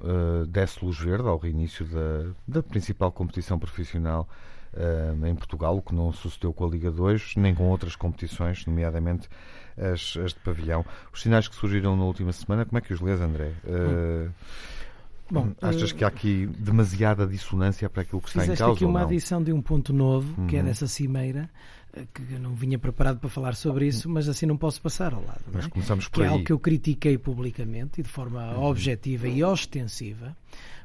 Speaker 1: desse luz verde ao reinício da, da principal competição profissional uh, em Portugal, o que não sucedeu com a Liga 2, nem com outras competições, nomeadamente as, as de pavilhão. Os sinais que surgiram na última semana, como é que os lês, André? Uh, Bom, Achas uh, que há aqui demasiada dissonância para aquilo que está em causa?
Speaker 4: Fizeste aqui uma adição de um ponto novo, uhum. que é uhum. dessa cimeira, eh, que eu não vinha preparado para falar sobre isso, mas assim não posso passar ao lado.
Speaker 1: Mas é? começamos por
Speaker 4: que
Speaker 1: aí.
Speaker 4: é algo que eu critiquei publicamente e de forma uhum. objetiva e ostensiva,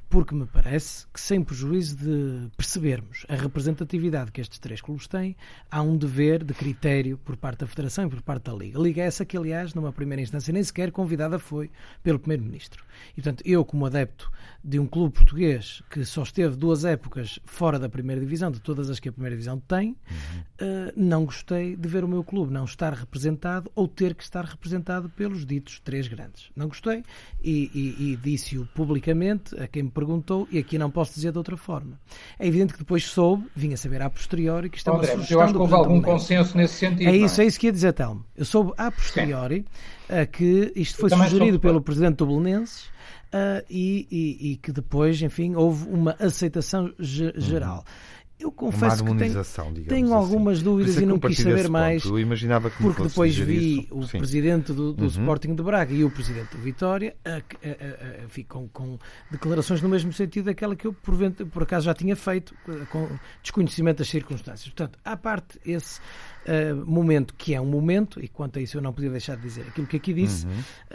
Speaker 4: porque me parece que, sem prejuízo de percebermos a representatividade que estes três clubes têm, há um dever de critério por parte da Federação e por parte da Liga. A Liga é essa que, aliás, numa primeira instância, nem sequer convidada foi pelo Primeiro-Ministro. E, portanto, eu, como adepto de um clube português que só esteve duas épocas fora da primeira divisão, de todas as que a primeira divisão tem, uhum. uh, não gostei de ver o meu clube não estar representado ou ter que estar representado pelos ditos três grandes. Não gostei e, e, e disse-o publicamente a quem me perguntou e aqui não posso dizer de outra forma. É evidente que depois soube, vinha saber a posteriori que estava
Speaker 2: André, Eu acho que houve algum consenso nesse sentido.
Speaker 4: É isso, é? é isso que ia dizer, Telmo. Eu soube a posteriori uh, que isto foi sugerido pelo presidente do Belenenses uh, e, e, e, que depois, enfim, houve uma aceitação geral. Uhum. Eu confesso que tenho, tenho assim. algumas dúvidas é e não quis saber mais.
Speaker 1: Eu imaginava que
Speaker 4: porque depois vi isso. o Sim. presidente do, do uhum. Sporting de Braga e o presidente do Vitória a, a, a, com, com, declarações no mesmo sentido daquela que eu por, por acaso já tinha feito, com desconhecimento das circunstâncias. Portanto, à parte esse uh, momento que é um momento, e quanto a isso eu não podia deixar de dizer aquilo que aqui disse, uhum.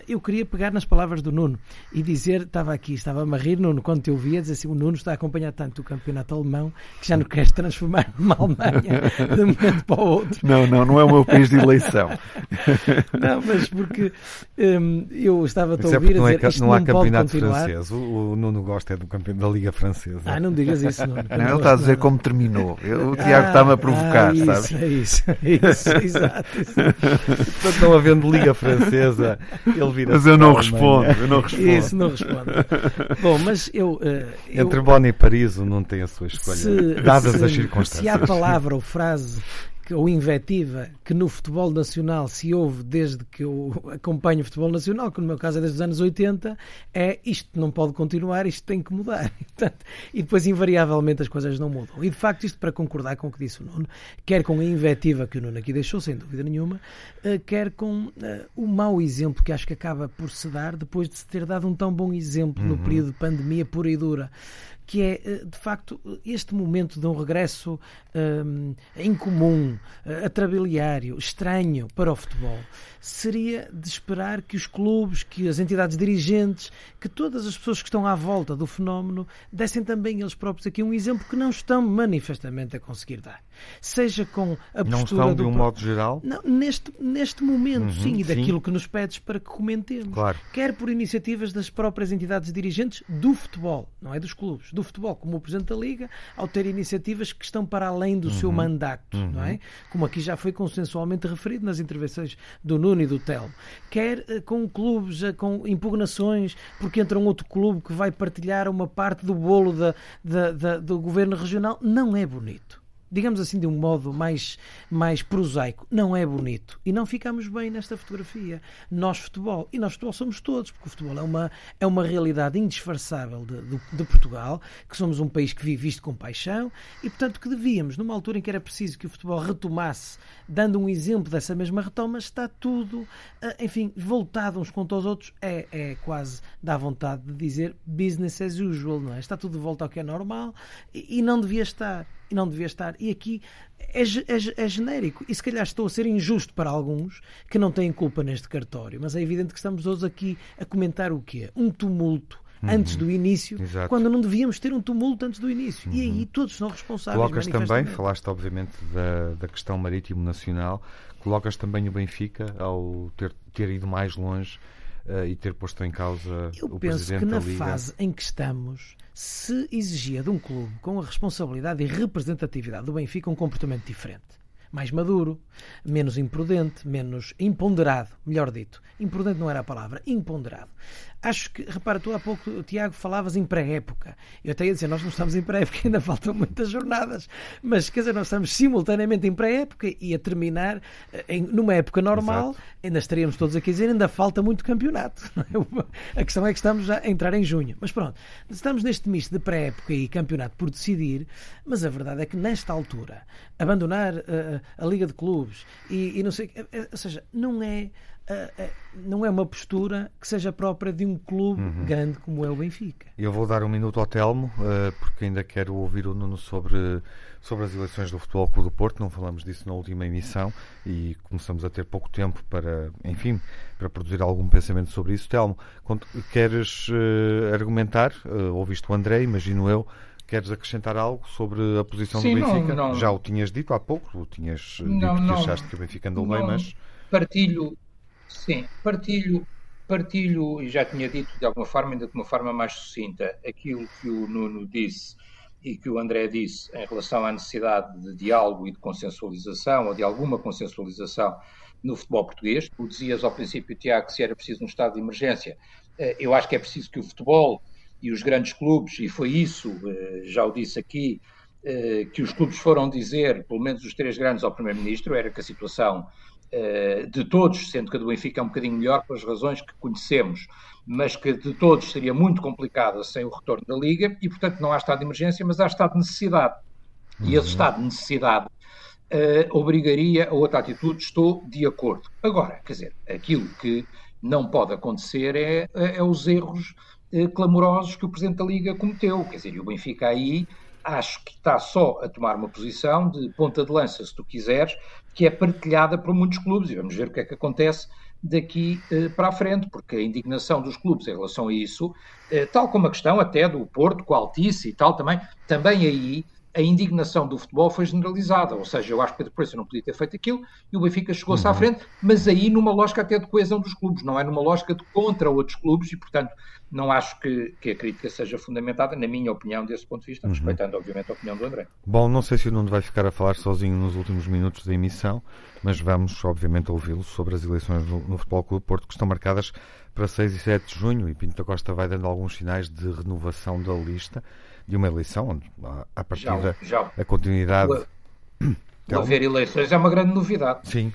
Speaker 4: eu queria pegar nas palavras do Nuno e dizer, estava aqui, estava-me a rir, Nuno, quando te ouvia, dizer assim, o Nuno está a acompanhar tanto o campeonato alemão que já não queres transformar numa Alemanha de um momento para o outro.
Speaker 3: Não, não, não é o meu país de eleição.
Speaker 4: não, mas porque um, eu estava-te a é ouvir é a dizer,
Speaker 1: não, é, não há campeonato
Speaker 4: continuar.
Speaker 1: francês, o, o, Nuno gosta é do campeão da Liga Francesa.
Speaker 4: Ah, não digas isso, Nuno.
Speaker 3: Não, ele está a dizer como terminou. O Tiago ah, está-me a provocar,
Speaker 4: ah, isso,
Speaker 3: sabe?
Speaker 4: É isso, isso, exato.
Speaker 1: Portanto, não havendo Liga Francesa, ele vira
Speaker 3: Mas eu não respondo, eu não respondo.
Speaker 4: Isso, não respondo. Bom, mas eu. Uh,
Speaker 1: Entre Bonn e Paris, não tem a sua escolha, se, dadas
Speaker 4: se,
Speaker 1: as circunstâncias.
Speaker 4: Se há palavra ou frase ou invetiva que no futebol nacional se ouve desde que eu acompanho o futebol nacional, que no meu caso é desde os anos 80, é isto não pode continuar, isto tem que mudar. e depois, invariavelmente, as coisas não mudam. E de facto, isto para concordar com o que disse o Nuno, quer com a invetiva que o Nuno aqui deixou, sem dúvida nenhuma, eh, quer com uh, o mau exemplo que acho que acaba por se dar depois de se ter dado um tão bom exemplo uhum. no período de pandemia pura e dura que é, eh, de facto, este momento de um regresso um, incomum, atrabiliário, estranho para o futebol. Seria de esperar que os clubes, que as entidades dirigentes, que todas as pessoas que estão à volta do fenómeno dessem também eles próprios aqui um exemplo que não estão manifestamente a conseguir dar. Seja com a postura
Speaker 1: Não estão de
Speaker 4: um
Speaker 1: modo geral?
Speaker 4: Não, neste, neste momento, uhum, sim, e daquilo sim. que nos pedes para que comentemos.
Speaker 1: Claro.
Speaker 4: Quer por iniciativas das próprias entidades dirigentes do futebol, não é dos clubes, do futebol, como o Presidente da Liga, ao ter iniciativas que estão para além do uhum. seu mandato, uhum. não é? Como aqui já foi consensualmente referido nas intervenções do Nuno e do Telmo. Quer uh, com clubes, uh, com impugnações, porque entra um outro clube que vai partilhar uma parte do bolo da, da, da, do governo regional, não é bonito digamos assim, de um modo mais, mais prosaico, não é bonito. E não ficamos bem nesta fotografia. Nós, futebol, e nós, futebol, somos todos, porque o futebol é uma, é uma realidade indisfarçável de, de, de Portugal, que somos um país que vive isto com paixão e, portanto, que devíamos, numa altura em que era preciso que o futebol retomasse, dando um exemplo dessa mesma retoma, está tudo, eh, enfim, voltado uns contra os outros. É, é quase, dá vontade de dizer business as usual, não é? Está tudo de volta ao que é normal e, e não devia estar e não devia estar. E aqui é, é, é, genérico. E se calhar estou a ser injusto para alguns que não têm culpa neste cartório, mas é evidente que estamos hoje aqui a comentar o quê? Um tumulto antes do início,
Speaker 1: Exato.
Speaker 4: quando não devíamos ter um tumulto antes do início. Uhum. E aí todos são responsáveis.
Speaker 1: Colocas também, falaste obviamente da, da questão marítimo nacional, colocas também o Benfica ao ter, ter ido mais longe uh, e ter posto em causa
Speaker 4: Eu
Speaker 1: o
Speaker 4: penso que
Speaker 1: na
Speaker 4: fase em que estamos se exigia de um clube com a responsabilidade e representatividade do Benfica um comportamento diferente. Mais maduro, menos imprudente, menos imponderado, melhor dito. Imprudente não era a palavra, imponderado. Acho que, repara, tu há pouco, Tiago, falavas em pré-época. Eu até ia dizer, nós não estamos em pré-época, ainda faltam muitas jornadas. Mas, quer dizer, nós estamos simultaneamente em pré-época e a terminar eh, em, numa época normal, Exato. ainda estaríamos todos aqui a dizer, ainda falta muito campeonato. É? A questão é que estamos a entrar em junho. Mas pronto, estamos neste misto de pré-época e campeonato por decidir, mas a verdade é que nesta altura, abandonar a, eh, a Liga de Clubes e, e não sei, eh, ou seja, não é não é uma postura que seja própria de um clube uhum. grande como é o Benfica.
Speaker 1: Eu vou dar um minuto ao Telmo, eh, porque ainda quero ouvir o Nuno sobre, sobre as eleições do Futebol Clube do Porto. Não falamos disso na última emissão e começamos a ter pouco tempo para, enfim, para produzir algum pensamento sobre isso. Telmo, queres uh, argumentar? Uh, ouviste o André, imagino eu. Queres acrescentar algo sobre a posição
Speaker 2: Sim,
Speaker 1: do Benfica?
Speaker 2: Não, não,
Speaker 1: Já o tinhas dito há pouco, o tinhas não, dito que achaste que o Benfica andou bem, mas.
Speaker 2: Partilho, Sim, partilho, partilho, e já tinha dito de alguma forma, ainda de uma forma mais sucinta, aquilo que o Nuno disse e que o André disse em relação à necessidade de diálogo e de consensualização, ou de alguma consensualização no futebol português. Tu dizias ao princípio, Tiago, que se era preciso um estado de emergência. Eh, eu acho que é preciso que o futebol e os grandes clubes, e foi isso, eh, já o disse aqui, eh, que os clubes foram dizer, pelo menos os três grandes, ao Primeiro-Ministro, era que a situação de todos, sendo que a do Benfica é um bocadinho melhor pelas razões que conhecemos, mas que de todos seria muito complicada sem o retorno da Liga e, portanto, não há estado de emergência, mas há estado de necessidade. E esse uhum. estado de necessidade uh, obrigaria a outra atitude, estou de acordo. Agora, quer dizer, aquilo que não pode acontecer é, é, é os erros uh, clamorosos que o Presidente da Liga cometeu. Quer dizer, e o Benfica aí acho que está só a tomar uma posição de ponta de lança, se tu quiseres, que é partilhada por muitos clubes e vamos ver o que é que acontece daqui eh, para a frente, porque a indignação dos clubes em relação a isso, eh, tal como a questão até do Porto com a Altice e tal também, também aí a indignação do futebol foi generalizada, ou seja, eu acho que a Depressa não podia ter feito aquilo e o Benfica chegou-se uhum. à frente, mas aí numa lógica até de coesão dos clubes, não é numa lógica de contra outros clubes e, portanto, não acho que, que a crítica seja fundamentada, na minha opinião, desse ponto de vista, uhum. respeitando, obviamente, a opinião do André.
Speaker 1: Bom, não sei se o Nuno vai ficar a falar sozinho nos últimos minutos da emissão, mas vamos, obviamente, ouvi-lo sobre as eleições no, no Futebol Clube Porto, que estão marcadas para 6 e 7 de junho e Pinto da Costa vai dando alguns sinais de renovação da lista de uma eleição onde, a partir da a continuidade.
Speaker 2: O, haver eleições é uma grande novidade.
Speaker 1: Sim.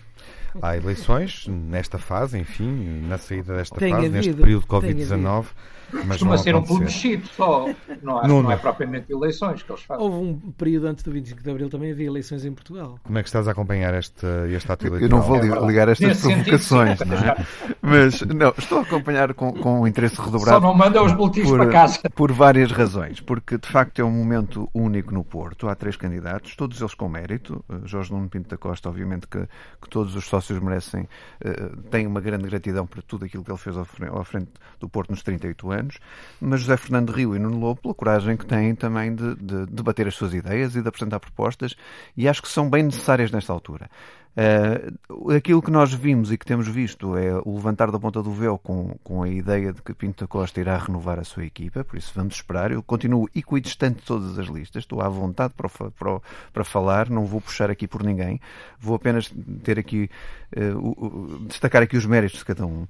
Speaker 1: Há eleições nesta fase, enfim, na saída desta tem fase, havido, neste período de Covid-19.
Speaker 2: Mas Costuma ser um plebiscito só, não, é, não é propriamente eleições que eles fazem.
Speaker 4: Houve um período antes do 25 de Abril também havia eleições em Portugal.
Speaker 1: Como é que estás a acompanhar este, este ato eleitoral?
Speaker 3: Eu não vou ligar estas Nesse provocações, sentido, não é? Mas não, estou a acompanhar com, com um interesse redobrado.
Speaker 2: Só não manda os boletins
Speaker 3: por,
Speaker 2: para casa.
Speaker 3: Por várias razões. Porque de facto é um momento único no Porto. Há três candidatos, todos eles com mérito. Eh, Jorge Nuno Pinto da Costa, obviamente que, que todos os sócios merecem, uh, têm uma grande gratidão por tudo aquilo que ele fez à frente do Porto nos 38 anos. Mas José Fernando Rio e Nuno Lobo, pela coragem que têm também de, de debater as suas ideias e de apresentar propostas, e acho que são bem necessárias nesta altura. Uh, aquilo que nós vimos e que temos visto é o levantar da ponta do véu com, com a ideia de que Pinto Costa irá renovar a sua equipa, por isso vamos esperar. Eu continuo equidistante de todas as listas, estou à vontade para, para, para falar, não vou puxar aqui por ninguém, vou apenas ter aqui, uh, destacar aqui os méritos de cada um.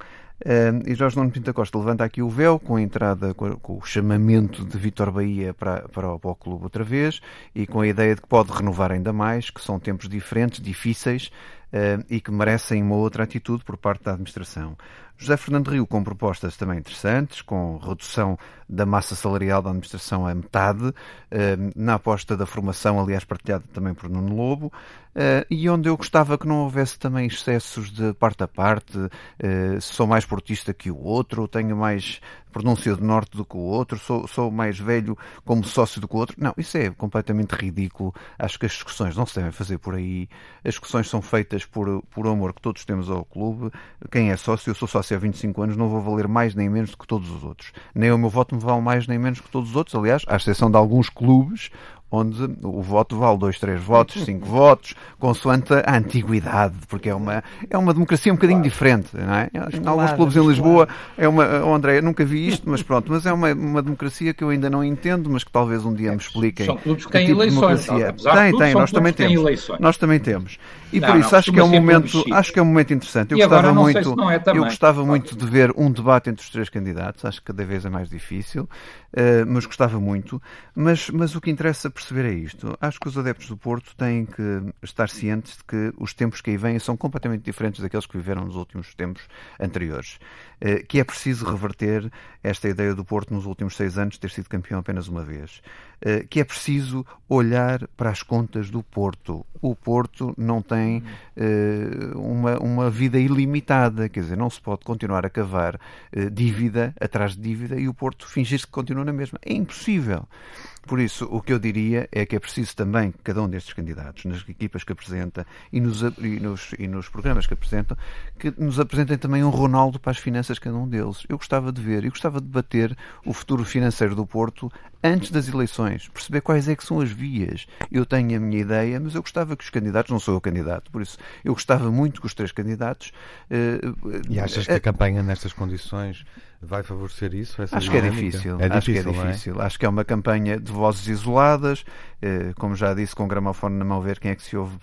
Speaker 3: E Jorge Nuno Pinto Costa levanta aqui o véu com a entrada, com, com o chamamento de Vitor Bahia para, para, o, para o clube outra vez e com a ideia de que pode renovar ainda mais, que são tempos diferentes, difíceis uh, e que merecem uma outra atitude por parte da administração. José Fernando Rio com propostas também interessantes, com redução da massa salarial da administração a metade, eh, na aposta da formação, aliás, partilhada também por Nuno Lobo, eh, e onde eu gostava que não houvesse também excessos de parte a parte, eh, sou mais portista que o outro, tenho mais pronúncia do norte do que o outro, sou, sou mais velho como sócio do que o outro. Não, isso é completamente ridículo. Acho que as discussões não se devem fazer por aí. As discussões são feitas por, por amor que todos temos ao clube. Quem é sócio, eu sou sócio há 25 anos, não vou valer mais nem menos do que todos os outros. Nem o meu voto me vale mais nem menos que todos os outros. Aliás, à exceção de alguns clubes onde o voto vale dois, três votos, cinco votos, consoante a antiguidade, porque é uma, é uma democracia um bocadinho claro. diferente, não é? Em alguns clubes em Lisboa, é uma, oh André, nunca vi isto, mas pronto, mas é uma, uma democracia que eu ainda não entendo, mas que talvez um dia me expliquem.
Speaker 2: São clubes que têm tipo eleições.
Speaker 3: Tem, tem, nós também temos. Eleições. Nós também temos. E não, por isso não, acho que é um momento, acho que é um momento interessante. Eu e gostava muito, é eu gostava muito de ver um debate entre os três candidatos, acho que cada vez é mais difícil, uh, mas gostava muito, mas, mas o que interessa perceber é isto. Acho que os adeptos do Porto têm que estar cientes de que os tempos que aí vêm são completamente diferentes daqueles que viveram nos últimos tempos anteriores. Eh, que é preciso reverter esta ideia do Porto nos últimos seis anos ter sido campeão apenas uma vez. Eh, que é preciso olhar para as contas do Porto. O Porto não tem eh, uma, uma vida ilimitada, quer dizer, não se pode continuar a cavar dívida atrás de dívida e o Porto fingir-se que continua na mesma. É impossível. Por isso, o que eu diria é que é preciso também que cada um destes candidatos, nas equipas que apresenta e nos, e nos, e nos programas que apresentam, que nos apresentem também um Ronaldo para as finanças, cada um deles. Eu gostava de ver, eu gostava de debater o futuro financeiro do Porto antes das eleições, perceber quais é que são as vias. Eu tenho a minha ideia, mas eu gostava que os candidatos, não sou o candidato, por isso eu gostava muito que os três candidatos.
Speaker 1: Uh, e achas que a campanha nestas condições vai favorecer isso?
Speaker 3: acho que é difícil. É acho difícil, que é difícil. É? Acho que é uma campanha de vozes isoladas, eh, como já disse, com o gramofone na mão, ver quem é que se ouve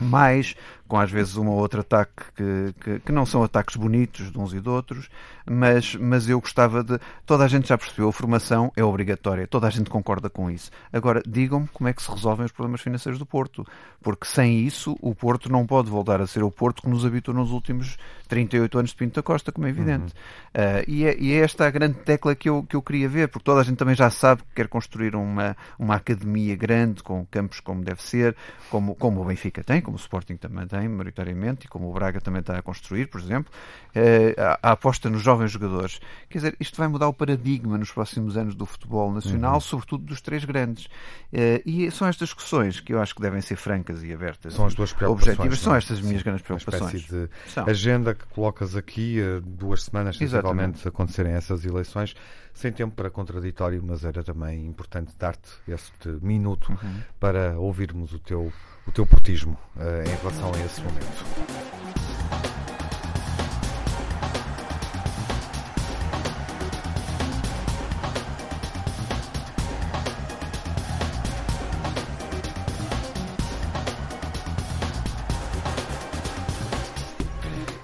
Speaker 3: mais, com às vezes um ou outro ataque que, que, que, não são ataques bonitos de uns e de outros, mas, mas eu gostava de. Toda a gente já percebeu, a formação é obrigatória, toda a gente concorda com isso. Agora, digam-me como é que se resolvem os problemas financeiros do Porto, porque sem isso o Porto não pode voltar a ser o Porto que nos habitou nos últimos 38 anos de Pinto da Costa, como é evidente. Uhum. Uh, e, é, e é esta a grande tecla que eu, que eu queria ver, porque toda a gente também já sabe que quer construir uma, uma academia grande, com campos como deve ser, como, como o Benfica tem, como o Sporting também tem, maioritariamente, e como o Braga também está a construir, por exemplo, uh, a, aposta nos jovens jogadores. Quer dizer, isto vai mudar o paradigma nos próximos anos do futebol nacional, uhum. sobretudo dos três grandes. Uh, e são estas discussões que eu acho que devem ser francas e abertas.
Speaker 1: São as duas preocupações.
Speaker 3: Objetivas. São estas as minhas Sim, grandes preocupações.
Speaker 1: de agenda que colocas aqui, uh, duas semanas, sensivelmente, acontecerem essas eleições, sem tempo para contraditório, mas era também importante dar-te este minuto uhum. para ouvirmos o teu, o teu portismo uh, em relação a esse momento.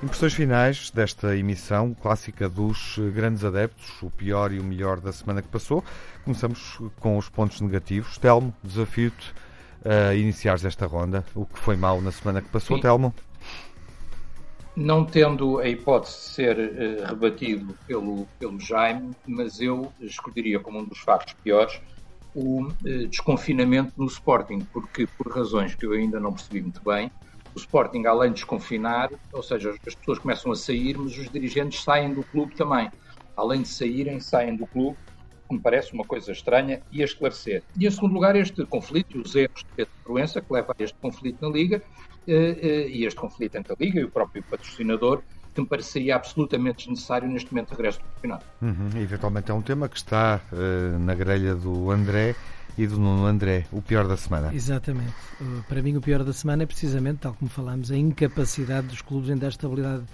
Speaker 1: Impressões finais desta emissão clássica dos grandes adeptos, o pior e o melhor da semana que passou. Começamos com os pontos negativos. Telmo, desafio-te a iniciares esta ronda. O que foi mal na semana que passou, Sim. Telmo?
Speaker 2: não tendo a hipótese de ser uh, rebatido pelo, pelo Jaime, mas eu escolheria como um dos factos piores o uh, desconfinamento no Sporting, porque por razões que eu ainda não percebi muito bem, o Sporting, além de desconfinar, ou seja, as pessoas começam a sair, mas os dirigentes saem do clube também. Além de saírem, saem do clube, que me parece uma coisa estranha, e a esclarecer. E em segundo lugar, este conflito e os erros de Pedro Proença, que leva a este conflito na Liga, eh, eh, e este conflito entre a Liga e o próprio patrocinador, que me pareceria absolutamente desnecessário neste momento de regresso do campeonato.
Speaker 1: Uhum, eventualmente é um tema que está uh, na grelha do André e do Nuno André, o pior da semana.
Speaker 4: Exatamente. Para mim, o pior da semana é precisamente, tal como falámos, a incapacidade dos clubes em dar estabilidade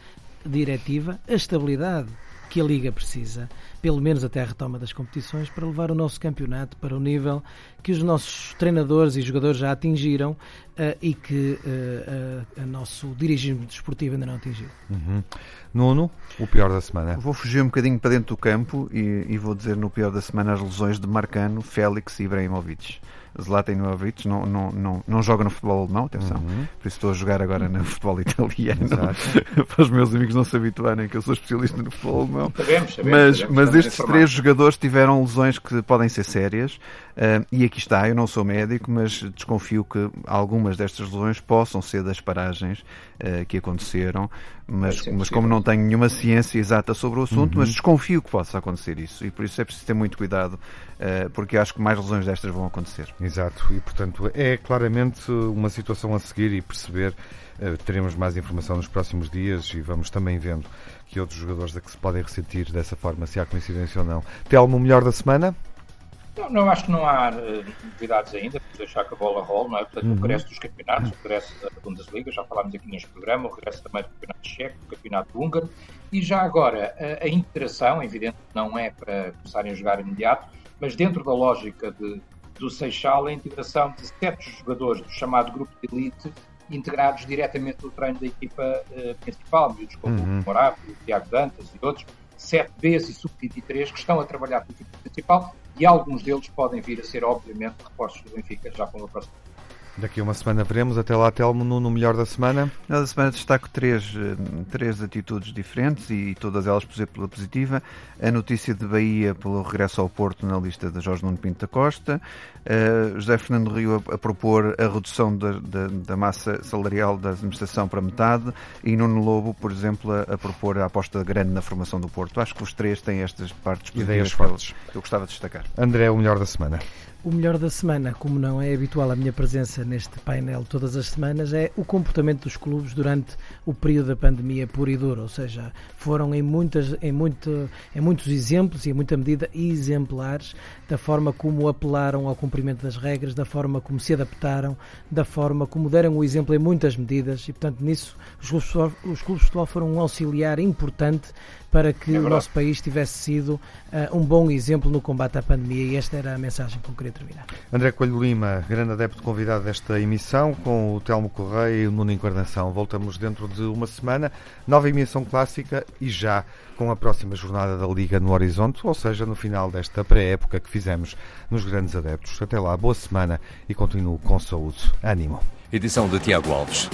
Speaker 4: diretiva, a estabilidade que a Liga precisa, pelo menos até a retoma das competições, para levar o nosso campeonato para o nível que os nossos treinadores e jogadores já atingiram uh, e que uh, uh, o nosso dirigismo desportivo ainda não atingiu.
Speaker 1: Uhum. Nuno, o pior da semana.
Speaker 3: Vou fugir um bocadinho para dentro do campo e, e vou dizer no pior da semana as lesões de Marcano, Félix e Ibrahimovic. Zlatan Ibrahimovic não, não, não, não joga no futebol alemão, atenção. Uhum. Por isso estou a jogar agora no futebol italiano. para os meus amigos não se habituarem que eu sou especialista no futebol alemão.
Speaker 2: Sabemos, sabemos,
Speaker 3: mas
Speaker 2: sabemos,
Speaker 3: mas estes três jogadores tiveram lesões que podem ser sérias. Uh, e aqui está, eu não sou médico, mas desconfio que algumas destas lesões possam ser das paragens uh, que aconteceram. Mas, mas como não tenho nenhuma ciência exata sobre o assunto, uhum. mas desconfio que possa acontecer isso. E por isso é preciso ter muito cuidado, porque acho que mais lesões destas vão acontecer.
Speaker 1: Exato, e portanto é claramente uma situação a seguir e perceber. Uh, teremos mais informação nos próximos dias e vamos também vendo que outros jogadores é que se podem ressentir dessa forma, se há coincidência ou não. Telmo, o melhor da semana?
Speaker 2: Não, não, acho que não há uh, novidades ainda, por deixar que a bola role, não é? Portanto, uhum. o regresso dos campeonatos, o regresso da Bundesliga, já falámos aqui neste programa, o regresso também do campeonato checo, do campeonato húngaro, e já agora a, a interação, evidente não é para começarem a jogar imediato, mas dentro da lógica de, do Seixal, a integração de sete jogadores do chamado grupo de elite integrados diretamente no treino da equipa uh, principal, miúdos como uhum. o Morato, o Tiago Dantas e outros, 7Bs e Sub-23 que estão a trabalhar com a equipa principal e alguns deles podem vir a ser, obviamente, reforços do Benfica já com a próxima
Speaker 1: Daqui a uma semana veremos. Até lá, Telmo, no, melhor da semana.
Speaker 3: Na da semana destaco três, eh, três atitudes diferentes e todas elas pela positiva. A notícia de Bahia pelo regresso ao Porto na lista de Jorge Nuno Pinto da Costa. Uh, José Fernando Rio a, a propor a redução da, da, da, massa salarial da administração para metade e Nuno Lobo, por exemplo, a, a, propor a aposta grande na formação do Porto. Acho que os três têm estas partes
Speaker 1: Ideias fortes
Speaker 3: que eu gostava de destacar.
Speaker 1: André, o melhor da semana.
Speaker 4: O melhor da semana, como não é habitual a minha presença neste painel todas as semanas, é o comportamento dos clubes durante o período da pandemia pura e dura, ou seja, foram em, muitas, em, muito, em muitos exemplos e em muita medida exemplares da forma como apelaram ao cumprimento das regras, da forma como se adaptaram, da forma como deram o exemplo em muitas medidas e, portanto, nisso os clubes, os clubes de futebol foram um auxiliar importante para que é o nosso país tivesse sido uh, um bom exemplo no combate à pandemia e esta era a mensagem que eu queria terminar.
Speaker 1: André Coelho Lima, grande adepto convidado desta emissão, com o Telmo Correia e o Nuno Encarnação. Voltamos dentro de uma semana, nova emissão clássica e já com a próxima jornada da Liga no horizonte, ou seja, no final desta pré-época que fizemos nos grandes adeptos. Até lá, boa semana e continuo com saúde. Ânimo.
Speaker 5: Edição de Tiago Alves.